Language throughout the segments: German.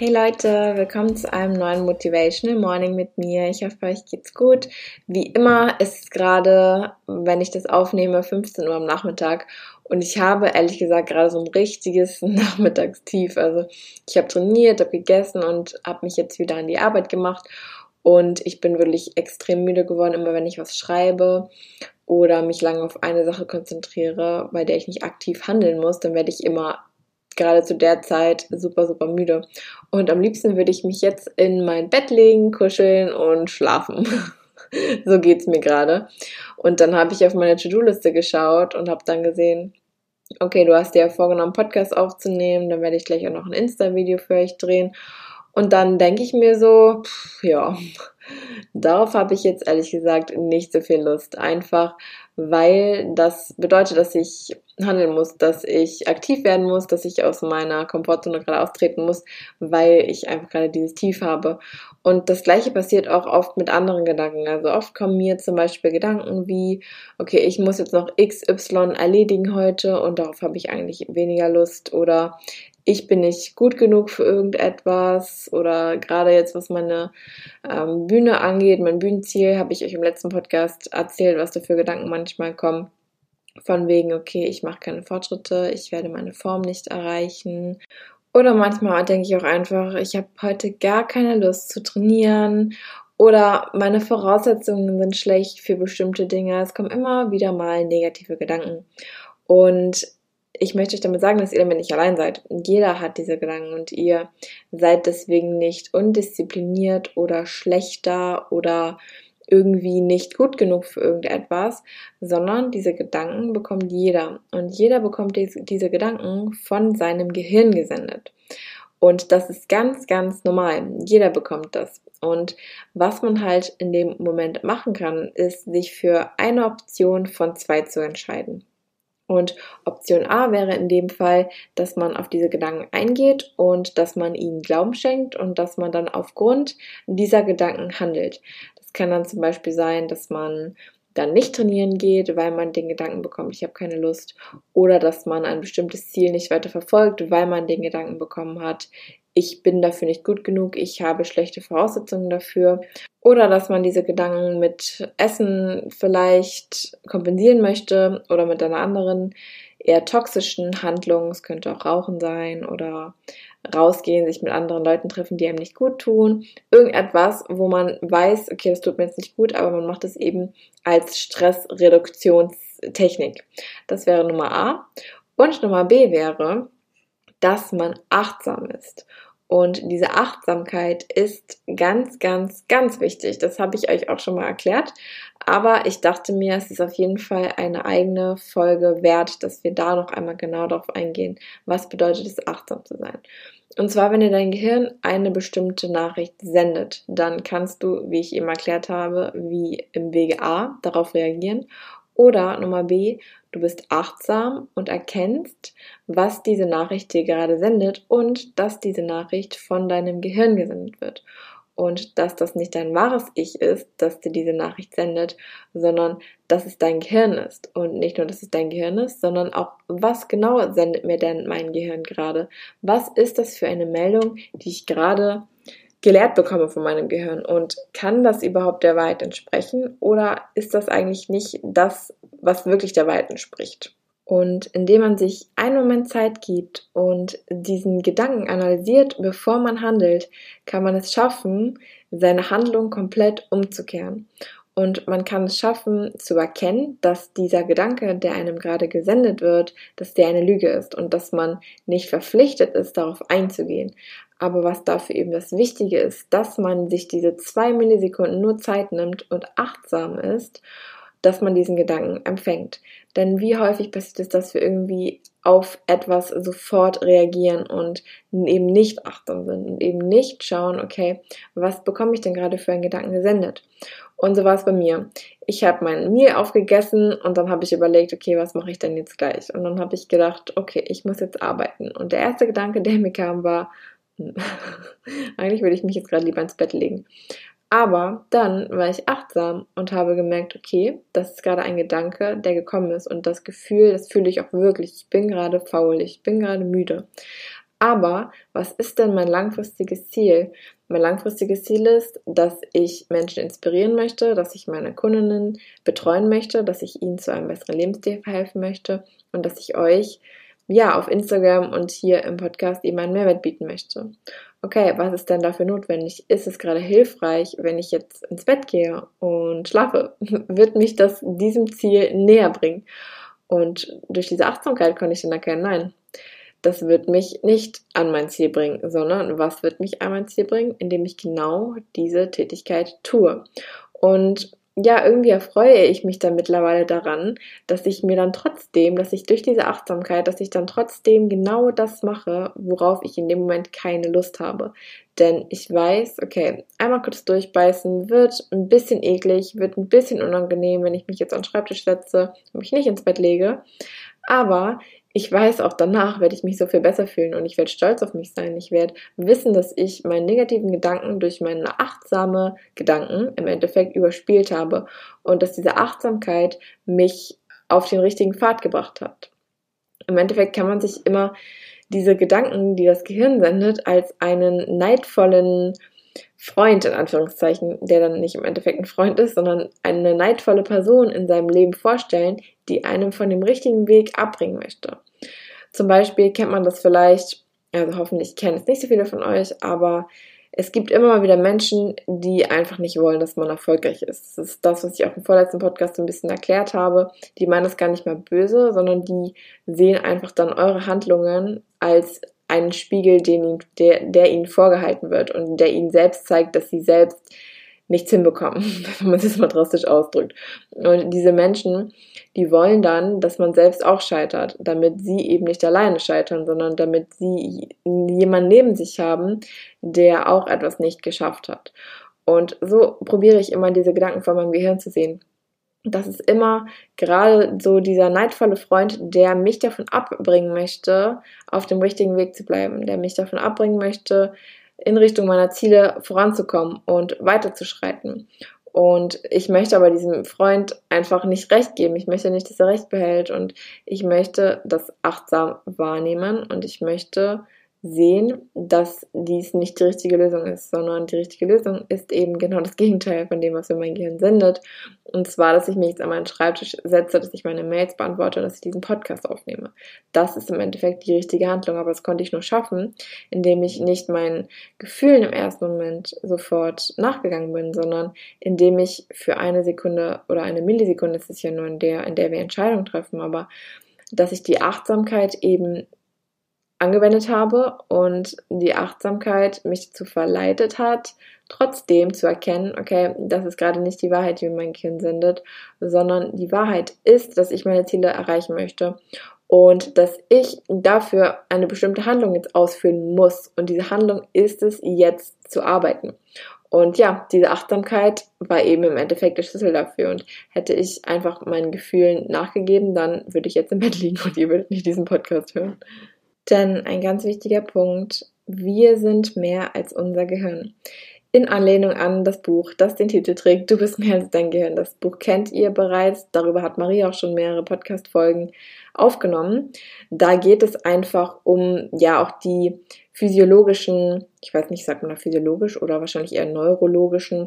Hey Leute, willkommen zu einem neuen Motivational Morning mit mir. Ich hoffe, euch geht's gut. Wie immer ist es gerade, wenn ich das aufnehme, 15 Uhr am Nachmittag und ich habe ehrlich gesagt gerade so ein richtiges Nachmittagstief. Also ich habe trainiert, habe gegessen und habe mich jetzt wieder an die Arbeit gemacht und ich bin wirklich extrem müde geworden, immer wenn ich was schreibe oder mich lange auf eine Sache konzentriere, bei der ich nicht aktiv handeln muss, dann werde ich immer gerade zu der Zeit super, super müde. Und am liebsten würde ich mich jetzt in mein Bett legen, kuscheln und schlafen. so geht's mir gerade. Und dann habe ich auf meine To-Do-Liste geschaut und habe dann gesehen, okay, du hast dir ja vorgenommen, Podcast aufzunehmen, dann werde ich gleich auch noch ein Insta-Video für euch drehen. Und dann denke ich mir so, pff, ja, darauf habe ich jetzt ehrlich gesagt nicht so viel Lust. Einfach, weil das bedeutet, dass ich handeln muss, dass ich aktiv werden muss, dass ich aus meiner Komfortzone gerade austreten muss, weil ich einfach gerade dieses Tief habe. Und das gleiche passiert auch oft mit anderen Gedanken. Also oft kommen mir zum Beispiel Gedanken wie, okay, ich muss jetzt noch XY erledigen heute und darauf habe ich eigentlich weniger Lust oder ich bin nicht gut genug für irgendetwas oder gerade jetzt, was meine ähm, Bühne angeht, mein Bühnenziel, habe ich euch im letzten Podcast erzählt, was da für Gedanken manchmal kommen. Von wegen, okay, ich mache keine Fortschritte, ich werde meine Form nicht erreichen. Oder manchmal denke ich auch einfach, ich habe heute gar keine Lust zu trainieren oder meine Voraussetzungen sind schlecht für bestimmte Dinge. Es kommen immer wieder mal negative Gedanken. Und ich möchte euch damit sagen, dass ihr damit nicht allein seid. Jeder hat diese Gedanken und ihr seid deswegen nicht undiszipliniert oder schlechter oder irgendwie nicht gut genug für irgendetwas, sondern diese Gedanken bekommt jeder. Und jeder bekommt diese Gedanken von seinem Gehirn gesendet. Und das ist ganz, ganz normal. Jeder bekommt das. Und was man halt in dem Moment machen kann, ist sich für eine Option von zwei zu entscheiden. Und Option A wäre in dem Fall, dass man auf diese Gedanken eingeht und dass man ihnen Glauben schenkt und dass man dann aufgrund dieser Gedanken handelt. Das kann dann zum Beispiel sein, dass man dann nicht trainieren geht, weil man den Gedanken bekommt, ich habe keine Lust, oder dass man ein bestimmtes Ziel nicht weiter verfolgt, weil man den Gedanken bekommen hat, ich bin dafür nicht gut genug, ich habe schlechte Voraussetzungen dafür. Oder dass man diese Gedanken mit Essen vielleicht kompensieren möchte oder mit einer anderen eher toxischen Handlung. Es könnte auch Rauchen sein oder rausgehen, sich mit anderen Leuten treffen, die einem nicht gut tun. Irgendetwas, wo man weiß, okay, das tut mir jetzt nicht gut, aber man macht es eben als Stressreduktionstechnik. Das wäre Nummer A. Und Nummer B wäre, dass man achtsam ist. Und diese Achtsamkeit ist ganz, ganz, ganz wichtig. Das habe ich euch auch schon mal erklärt. Aber ich dachte mir, es ist auf jeden Fall eine eigene Folge wert, dass wir da noch einmal genau darauf eingehen. Was bedeutet es, achtsam zu sein? Und zwar, wenn dir dein Gehirn eine bestimmte Nachricht sendet, dann kannst du, wie ich eben erklärt habe, wie im Wege A darauf reagieren. Oder Nummer B, Du bist achtsam und erkennst, was diese Nachricht dir gerade sendet und dass diese Nachricht von deinem Gehirn gesendet wird. Und dass das nicht dein wahres Ich ist, das dir diese Nachricht sendet, sondern dass es dein Gehirn ist. Und nicht nur, dass es dein Gehirn ist, sondern auch, was genau sendet mir denn mein Gehirn gerade? Was ist das für eine Meldung, die ich gerade gelehrt bekomme von meinem Gehirn und kann das überhaupt der Wahrheit entsprechen oder ist das eigentlich nicht das, was wirklich der Wahrheit entspricht? Und indem man sich einen Moment Zeit gibt und diesen Gedanken analysiert, bevor man handelt, kann man es schaffen, seine Handlung komplett umzukehren. Und man kann es schaffen zu erkennen, dass dieser Gedanke, der einem gerade gesendet wird, dass der eine Lüge ist und dass man nicht verpflichtet ist, darauf einzugehen. Aber was dafür eben das Wichtige ist, dass man sich diese zwei Millisekunden nur Zeit nimmt und achtsam ist, dass man diesen Gedanken empfängt. Denn wie häufig passiert es, dass wir irgendwie auf etwas sofort reagieren und eben nicht achtsam sind und eben nicht schauen, okay, was bekomme ich denn gerade für einen Gedanken gesendet? Und so war es bei mir. Ich habe mein Meal aufgegessen und dann habe ich überlegt, okay, was mache ich denn jetzt gleich? Und dann habe ich gedacht, okay, ich muss jetzt arbeiten. Und der erste Gedanke, der mir kam, war, hm, eigentlich würde ich mich jetzt gerade lieber ins Bett legen. Aber dann war ich achtsam und habe gemerkt, okay, das ist gerade ein Gedanke, der gekommen ist und das Gefühl, das fühle ich auch wirklich. Ich bin gerade faul, ich bin gerade müde. Aber was ist denn mein langfristiges Ziel? Mein langfristiges Ziel ist, dass ich Menschen inspirieren möchte, dass ich meine Kundinnen betreuen möchte, dass ich ihnen zu einem besseren Lebensstil verhelfen möchte und dass ich euch ja auf Instagram und hier im Podcast eben einen Mehrwert bieten möchte okay, was ist denn dafür notwendig? Ist es gerade hilfreich, wenn ich jetzt ins Bett gehe und schlafe? Wird mich das diesem Ziel näher bringen? Und durch diese Achtsamkeit konnte ich dann erkennen, nein, das wird mich nicht an mein Ziel bringen, sondern was wird mich an mein Ziel bringen, indem ich genau diese Tätigkeit tue. Und ja, irgendwie erfreue ich mich dann mittlerweile daran, dass ich mir dann trotzdem, dass ich durch diese Achtsamkeit, dass ich dann trotzdem genau das mache, worauf ich in dem Moment keine Lust habe. Denn ich weiß, okay, einmal kurz durchbeißen wird ein bisschen eklig, wird ein bisschen unangenehm, wenn ich mich jetzt an den Schreibtisch setze und mich nicht ins Bett lege. Aber ich weiß auch danach werde ich mich so viel besser fühlen und ich werde stolz auf mich sein. Ich werde wissen, dass ich meine negativen Gedanken durch meine achtsame Gedanken im Endeffekt überspielt habe und dass diese Achtsamkeit mich auf den richtigen Pfad gebracht hat. Im Endeffekt kann man sich immer diese Gedanken, die das Gehirn sendet, als einen neidvollen Freund, in Anführungszeichen, der dann nicht im Endeffekt ein Freund ist, sondern eine neidvolle Person in seinem Leben vorstellen, die einem von dem richtigen Weg abbringen möchte. Zum Beispiel kennt man das vielleicht, also hoffentlich kennen es nicht so viele von euch, aber es gibt immer mal wieder Menschen, die einfach nicht wollen, dass man erfolgreich ist. Das ist das, was ich auch im vorletzten Podcast ein bisschen erklärt habe. Die meinen das gar nicht mal böse, sondern die sehen einfach dann eure Handlungen als einen Spiegel, den, der, der ihnen vorgehalten wird und der ihnen selbst zeigt, dass sie selbst nichts hinbekommen, wenn man es mal drastisch ausdrückt. Und diese Menschen, die wollen dann, dass man selbst auch scheitert, damit sie eben nicht alleine scheitern, sondern damit sie jemanden neben sich haben, der auch etwas nicht geschafft hat. Und so probiere ich immer diese Gedanken von meinem Gehirn zu sehen das ist immer gerade so dieser neidvolle Freund, der mich davon abbringen möchte, auf dem richtigen Weg zu bleiben, der mich davon abbringen möchte, in Richtung meiner Ziele voranzukommen und weiterzuschreiten. Und ich möchte aber diesem Freund einfach nicht recht geben. Ich möchte nicht, dass er recht behält und ich möchte das achtsam wahrnehmen und ich möchte sehen, dass dies nicht die richtige Lösung ist, sondern die richtige Lösung ist eben genau das Gegenteil von dem, was mir mein Gehirn sendet. Und zwar, dass ich mich jetzt an meinen Schreibtisch setze, dass ich meine Mails beantworte, dass ich diesen Podcast aufnehme. Das ist im Endeffekt die richtige Handlung, aber das konnte ich nur schaffen, indem ich nicht meinen Gefühlen im ersten Moment sofort nachgegangen bin, sondern indem ich für eine Sekunde oder eine Millisekunde, das ist ja nur in der, in der wir Entscheidungen treffen, aber dass ich die Achtsamkeit eben angewendet habe und die Achtsamkeit mich dazu verleitet hat, trotzdem zu erkennen, okay, das ist gerade nicht die Wahrheit, die mir mein Kind sendet, sondern die Wahrheit ist, dass ich meine Ziele erreichen möchte und dass ich dafür eine bestimmte Handlung jetzt ausführen muss. Und diese Handlung ist es, jetzt zu arbeiten. Und ja, diese Achtsamkeit war eben im Endeffekt der Schlüssel dafür. Und hätte ich einfach meinen Gefühlen nachgegeben, dann würde ich jetzt im Bett liegen und ihr würdet nicht diesen Podcast hören. Denn ein ganz wichtiger Punkt, wir sind mehr als unser Gehirn. In Anlehnung an das Buch, das den Titel trägt, Du bist mehr als dein Gehirn. Das Buch kennt ihr bereits. Darüber hat Maria auch schon mehrere Podcast-Folgen aufgenommen. Da geht es einfach um, ja, auch die physiologischen, ich weiß nicht, sagt man da physiologisch oder wahrscheinlich eher neurologischen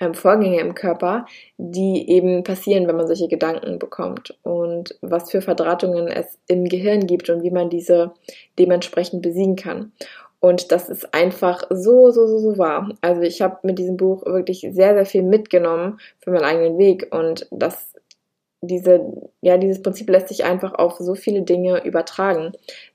ähm, Vorgänge im Körper, die eben passieren, wenn man solche Gedanken bekommt und was für Verdrahtungen es im Gehirn gibt und wie man diese dementsprechend besiegen kann. Und das ist einfach so, so, so, so wahr. Also ich habe mit diesem Buch wirklich sehr, sehr viel mitgenommen für meinen eigenen Weg und das diese, ja, dieses Prinzip lässt sich einfach auf so viele Dinge übertragen.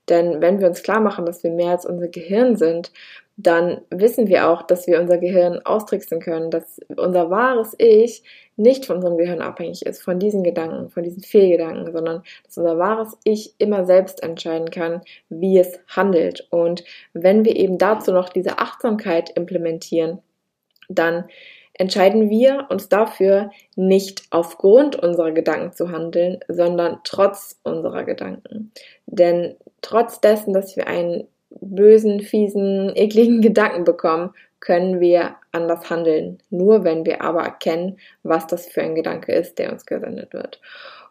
Denn wenn wir uns klar machen, dass wir mehr als unser Gehirn sind, dann wissen wir auch, dass wir unser Gehirn austricksen können, dass unser wahres Ich nicht von unserem Gehirn abhängig ist, von diesen Gedanken, von diesen Fehlgedanken, sondern dass unser wahres Ich immer selbst entscheiden kann, wie es handelt. Und wenn wir eben dazu noch diese Achtsamkeit implementieren, dann entscheiden wir uns dafür, nicht aufgrund unserer Gedanken zu handeln, sondern trotz unserer Gedanken. Denn trotz dessen, dass wir einen bösen, fiesen, ekligen Gedanken bekommen, können wir anders handeln. Nur wenn wir aber erkennen, was das für ein Gedanke ist, der uns gesendet wird.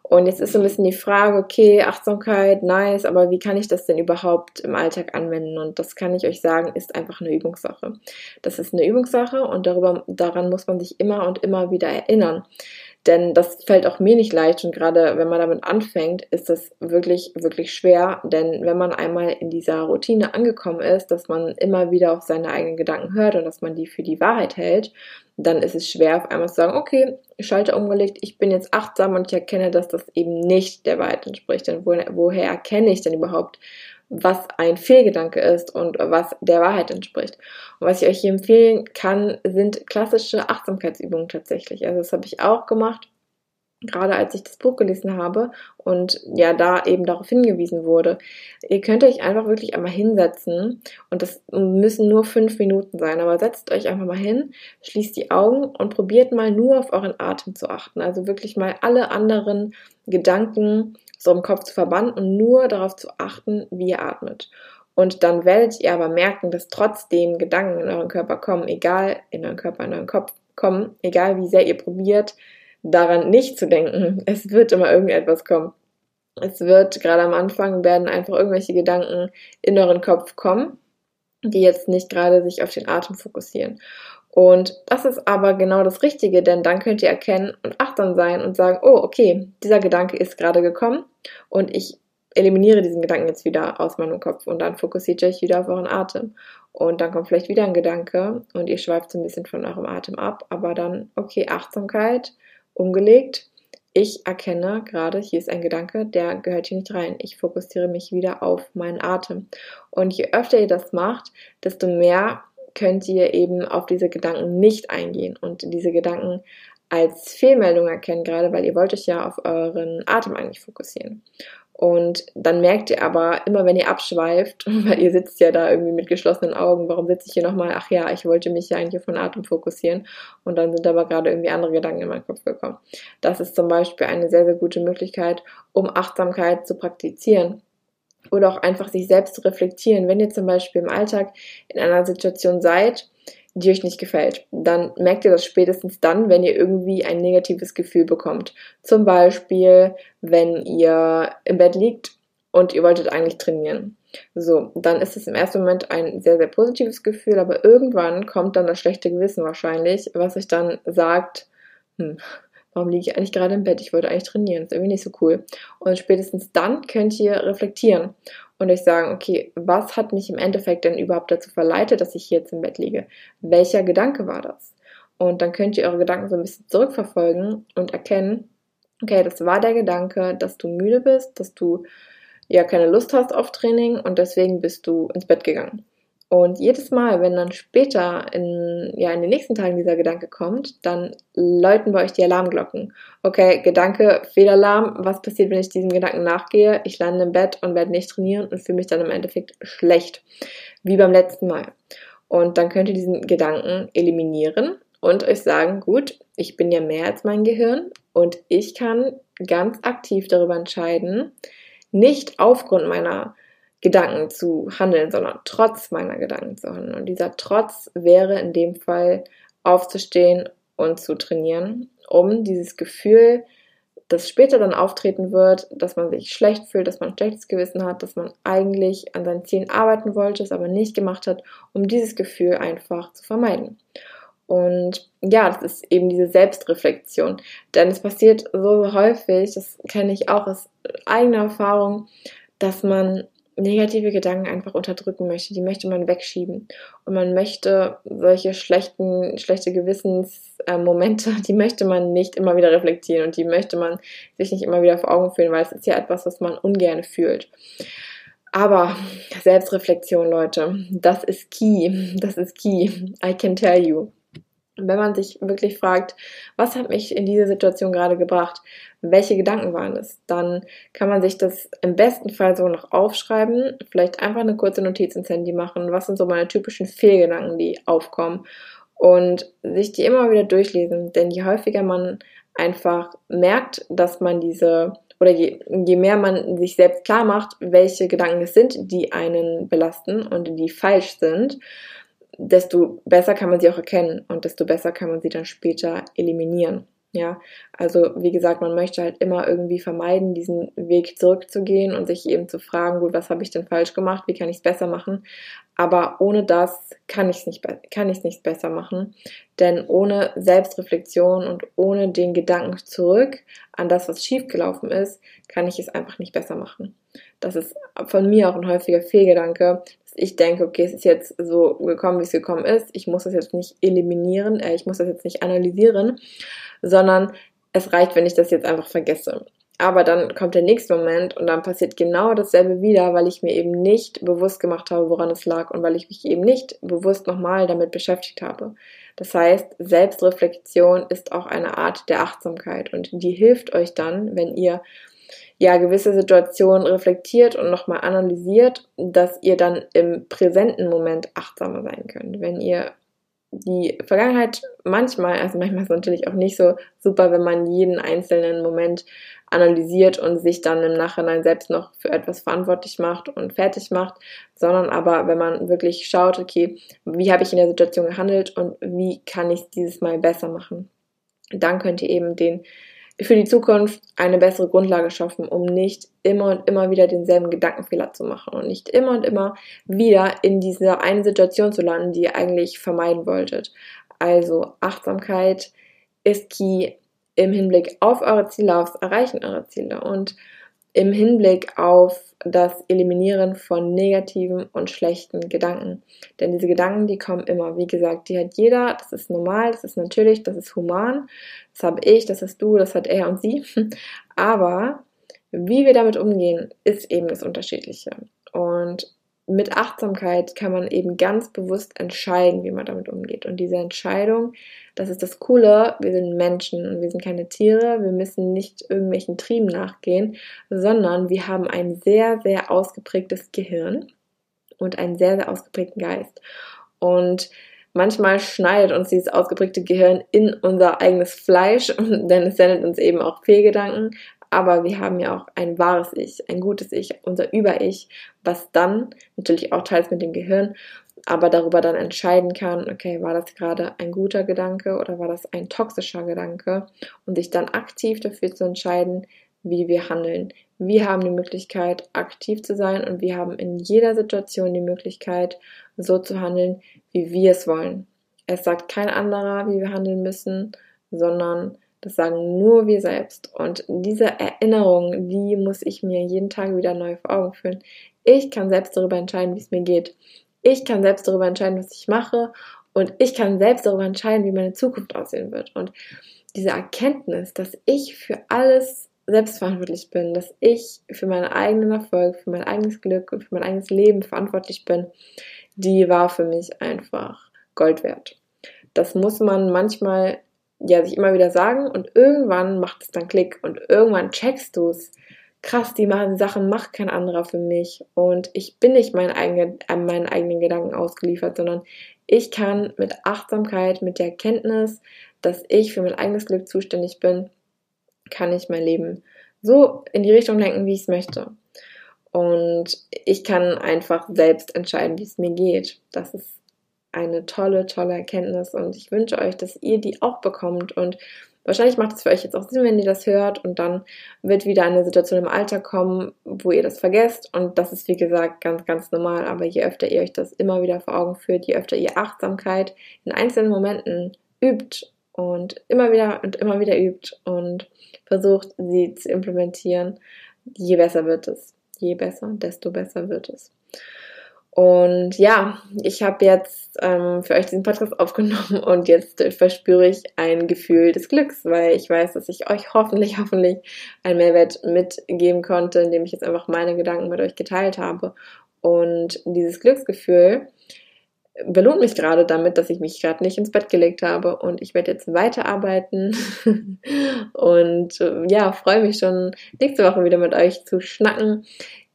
Und jetzt ist so ein bisschen die Frage, okay, Achtsamkeit, nice, aber wie kann ich das denn überhaupt im Alltag anwenden? Und das kann ich euch sagen, ist einfach eine Übungssache. Das ist eine Übungssache und darüber, daran muss man sich immer und immer wieder erinnern. Denn das fällt auch mir nicht leicht und gerade wenn man damit anfängt, ist das wirklich, wirklich schwer. Denn wenn man einmal in dieser Routine angekommen ist, dass man immer wieder auf seine eigenen Gedanken hört und dass man die für die Wahrheit hält, dann ist es schwer, auf einmal zu sagen, okay, Schalter umgelegt, ich bin jetzt achtsam und ich erkenne, dass das eben nicht der Wahrheit entspricht. Denn woher, woher erkenne ich denn überhaupt, was ein Fehlgedanke ist und was der Wahrheit entspricht. Und was ich euch hier empfehlen kann, sind klassische Achtsamkeitsübungen tatsächlich. Also das habe ich auch gemacht, gerade als ich das Buch gelesen habe und ja da eben darauf hingewiesen wurde. Ihr könnt euch einfach wirklich einmal hinsetzen und das müssen nur fünf Minuten sein, aber setzt euch einfach mal hin, schließt die Augen und probiert mal nur auf euren Atem zu achten. Also wirklich mal alle anderen Gedanken so im Kopf zu verbannen und nur darauf zu achten, wie ihr atmet. Und dann werdet ihr aber merken, dass trotzdem Gedanken in euren Körper kommen, egal in euren Körper, in euren Kopf kommen, egal wie sehr ihr probiert, daran nicht zu denken. Es wird immer irgendetwas kommen. Es wird gerade am Anfang werden einfach irgendwelche Gedanken in euren Kopf kommen, die jetzt nicht gerade sich auf den Atem fokussieren. Und das ist aber genau das Richtige, denn dann könnt ihr erkennen und achtsam sein und sagen, oh, okay, dieser Gedanke ist gerade gekommen und ich eliminiere diesen Gedanken jetzt wieder aus meinem Kopf und dann fokussiert ihr euch wieder auf euren Atem. Und dann kommt vielleicht wieder ein Gedanke und ihr schweift so ein bisschen von eurem Atem ab, aber dann, okay, Achtsamkeit umgelegt. Ich erkenne gerade, hier ist ein Gedanke, der gehört hier nicht rein. Ich fokussiere mich wieder auf meinen Atem. Und je öfter ihr das macht, desto mehr könnt ihr eben auf diese Gedanken nicht eingehen und diese Gedanken als Fehlmeldung erkennen, gerade weil ihr wollt euch ja auf euren Atem eigentlich fokussieren. Und dann merkt ihr aber immer, wenn ihr abschweift, weil ihr sitzt ja da irgendwie mit geschlossenen Augen, warum sitze ich hier nochmal? Ach ja, ich wollte mich ja eigentlich den Atem fokussieren. Und dann sind aber gerade irgendwie andere Gedanken in meinen Kopf gekommen. Das ist zum Beispiel eine sehr, sehr gute Möglichkeit, um Achtsamkeit zu praktizieren oder auch einfach sich selbst zu reflektieren. Wenn ihr zum Beispiel im Alltag in einer Situation seid, die euch nicht gefällt, dann merkt ihr das spätestens dann, wenn ihr irgendwie ein negatives Gefühl bekommt. Zum Beispiel, wenn ihr im Bett liegt und ihr wolltet eigentlich trainieren. So, dann ist es im ersten Moment ein sehr, sehr positives Gefühl, aber irgendwann kommt dann das schlechte Gewissen wahrscheinlich, was euch dann sagt, hm, warum liege ich eigentlich gerade im Bett? Ich wollte eigentlich trainieren, ist irgendwie nicht so cool. Und spätestens dann könnt ihr reflektieren und euch sagen, okay, was hat mich im Endeffekt denn überhaupt dazu verleitet, dass ich hier jetzt im Bett liege? Welcher Gedanke war das? Und dann könnt ihr eure Gedanken so ein bisschen zurückverfolgen und erkennen, okay, das war der Gedanke, dass du müde bist, dass du ja keine Lust hast auf Training und deswegen bist du ins Bett gegangen. Und jedes Mal, wenn dann später in, ja, in den nächsten Tagen dieser Gedanke kommt, dann läuten bei euch die Alarmglocken. Okay, Gedanke, Fehlalarm, was passiert, wenn ich diesem Gedanken nachgehe? Ich lande im Bett und werde nicht trainieren und fühle mich dann im Endeffekt schlecht. Wie beim letzten Mal. Und dann könnt ihr diesen Gedanken eliminieren und euch sagen, gut, ich bin ja mehr als mein Gehirn und ich kann ganz aktiv darüber entscheiden, nicht aufgrund meiner Gedanken zu handeln, sondern trotz meiner Gedanken zu handeln. Und dieser Trotz wäre in dem Fall aufzustehen und zu trainieren, um dieses Gefühl, das später dann auftreten wird, dass man sich schlecht fühlt, dass man ein schlechtes Gewissen hat, dass man eigentlich an seinen Zielen arbeiten wollte, es aber nicht gemacht hat, um dieses Gefühl einfach zu vermeiden. Und ja, das ist eben diese Selbstreflexion. Denn es passiert so häufig, das kenne ich auch aus eigener Erfahrung, dass man negative Gedanken einfach unterdrücken möchte. Die möchte man wegschieben. Und man möchte solche schlechten, schlechte Gewissensmomente, äh, die möchte man nicht immer wieder reflektieren und die möchte man sich nicht immer wieder vor Augen führen, weil es ist ja etwas, was man ungern fühlt. Aber Selbstreflexion, Leute, das ist key. Das ist key. I can tell you. Wenn man sich wirklich fragt, was hat mich in diese Situation gerade gebracht? Welche Gedanken waren es? Dann kann man sich das im besten Fall so noch aufschreiben, vielleicht einfach eine kurze Notiz ins Handy machen. Was sind so meine typischen Fehlgedanken, die aufkommen? Und sich die immer wieder durchlesen. Denn je häufiger man einfach merkt, dass man diese oder je, je mehr man sich selbst klar macht, welche Gedanken es sind, die einen belasten und die falsch sind, desto besser kann man sie auch erkennen und desto besser kann man sie dann später eliminieren. Ja, also wie gesagt, man möchte halt immer irgendwie vermeiden, diesen Weg zurückzugehen und sich eben zu fragen, gut, was habe ich denn falsch gemacht, wie kann ich es besser machen? Aber ohne das kann ich es nicht, kann ich es nicht besser machen, denn ohne Selbstreflexion und ohne den Gedanken zurück an das, was schiefgelaufen ist, kann ich es einfach nicht besser machen. Das ist von mir auch ein häufiger Fehlgedanke, ich denke, okay, es ist jetzt so gekommen, wie es gekommen ist. Ich muss das jetzt nicht eliminieren, äh, ich muss das jetzt nicht analysieren, sondern es reicht, wenn ich das jetzt einfach vergesse. Aber dann kommt der nächste Moment und dann passiert genau dasselbe wieder, weil ich mir eben nicht bewusst gemacht habe, woran es lag und weil ich mich eben nicht bewusst nochmal damit beschäftigt habe. Das heißt, Selbstreflexion ist auch eine Art der Achtsamkeit und die hilft euch dann, wenn ihr ja gewisse Situationen reflektiert und nochmal analysiert, dass ihr dann im präsenten Moment achtsamer sein könnt. Wenn ihr die Vergangenheit manchmal, also manchmal ist es natürlich auch nicht so super, wenn man jeden einzelnen Moment analysiert und sich dann im Nachhinein selbst noch für etwas verantwortlich macht und fertig macht, sondern aber wenn man wirklich schaut, okay, wie habe ich in der Situation gehandelt und wie kann ich es dieses Mal besser machen, dann könnt ihr eben den für die Zukunft eine bessere Grundlage schaffen, um nicht immer und immer wieder denselben Gedankenfehler zu machen und nicht immer und immer wieder in dieser einen Situation zu landen, die ihr eigentlich vermeiden wolltet. Also Achtsamkeit ist key im Hinblick auf eure Ziele, aufs Erreichen eurer Ziele und im Hinblick auf das Eliminieren von negativen und schlechten Gedanken. Denn diese Gedanken, die kommen immer. Wie gesagt, die hat jeder, das ist normal, das ist natürlich, das ist human. Das habe ich, das hast du, das hat er und sie. Aber wie wir damit umgehen, ist eben das Unterschiedliche. Und mit Achtsamkeit kann man eben ganz bewusst entscheiden, wie man damit umgeht. Und diese Entscheidung, das ist das Coole, wir sind Menschen und wir sind keine Tiere, wir müssen nicht irgendwelchen Trieben nachgehen, sondern wir haben ein sehr, sehr ausgeprägtes Gehirn und einen sehr, sehr ausgeprägten Geist. Und manchmal schneidet uns dieses ausgeprägte Gehirn in unser eigenes Fleisch, denn es sendet uns eben auch Fehlgedanken, aber wir haben ja auch ein wahres Ich, ein gutes Ich, unser Über-Ich, was dann natürlich auch teils mit dem Gehirn, aber darüber dann entscheiden kann, okay, war das gerade ein guter Gedanke oder war das ein toxischer Gedanke und sich dann aktiv dafür zu entscheiden, wie wir handeln. Wir haben die Möglichkeit, aktiv zu sein und wir haben in jeder Situation die Möglichkeit, so zu handeln, wie wir es wollen. Es sagt kein anderer, wie wir handeln müssen, sondern das sagen nur wir selbst. Und diese Erinnerung, die muss ich mir jeden Tag wieder neu vor Augen führen. Ich kann selbst darüber entscheiden, wie es mir geht. Ich kann selbst darüber entscheiden, was ich mache. Und ich kann selbst darüber entscheiden, wie meine Zukunft aussehen wird. Und diese Erkenntnis, dass ich für alles selbstverantwortlich bin, dass ich für meinen eigenen Erfolg, für mein eigenes Glück und für mein eigenes Leben verantwortlich bin, die war für mich einfach Gold wert. Das muss man manchmal ja sich immer wieder sagen und irgendwann macht es dann Klick und irgendwann checkst du es. Krass, die machen Sachen macht kein anderer für mich und ich bin nicht mein eigene, äh, meinen eigenen Gedanken ausgeliefert, sondern ich kann mit Achtsamkeit, mit der Kenntnis, dass ich für mein eigenes Glück zuständig bin, kann ich mein Leben so in die Richtung lenken, wie ich es möchte. Und ich kann einfach selbst entscheiden, wie es mir geht. Das ist eine tolle, tolle Erkenntnis und ich wünsche euch, dass ihr die auch bekommt und wahrscheinlich macht es für euch jetzt auch Sinn, wenn ihr das hört und dann wird wieder eine Situation im Alltag kommen, wo ihr das vergesst und das ist wie gesagt ganz, ganz normal, aber je öfter ihr euch das immer wieder vor Augen führt, je öfter ihr Achtsamkeit in einzelnen Momenten übt und immer wieder und immer wieder übt und versucht, sie zu implementieren, je besser wird es. Je besser, desto besser wird es. Und ja, ich habe jetzt ähm, für euch diesen Podcast aufgenommen und jetzt verspüre ich ein Gefühl des Glücks, weil ich weiß, dass ich euch hoffentlich, hoffentlich einen Mehrwert mitgeben konnte, indem ich jetzt einfach meine Gedanken mit euch geteilt habe. Und dieses Glücksgefühl belohnt mich gerade damit, dass ich mich gerade nicht ins Bett gelegt habe und ich werde jetzt weiterarbeiten und äh, ja, freue mich schon nächste Woche wieder mit euch zu schnacken.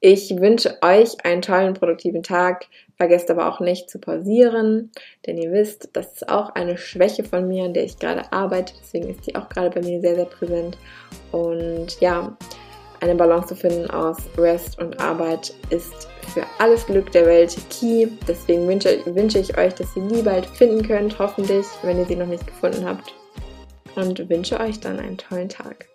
Ich wünsche euch einen tollen, produktiven Tag. Vergesst aber auch nicht zu pausieren, denn ihr wisst, das ist auch eine Schwäche von mir, an der ich gerade arbeite. Deswegen ist die auch gerade bei mir sehr, sehr präsent. Und ja, eine Balance zu finden aus Rest und Arbeit ist für alles Glück der Welt key. Deswegen wünsche, wünsche ich euch, dass ihr die bald finden könnt, hoffentlich, wenn ihr sie noch nicht gefunden habt. Und wünsche euch dann einen tollen Tag.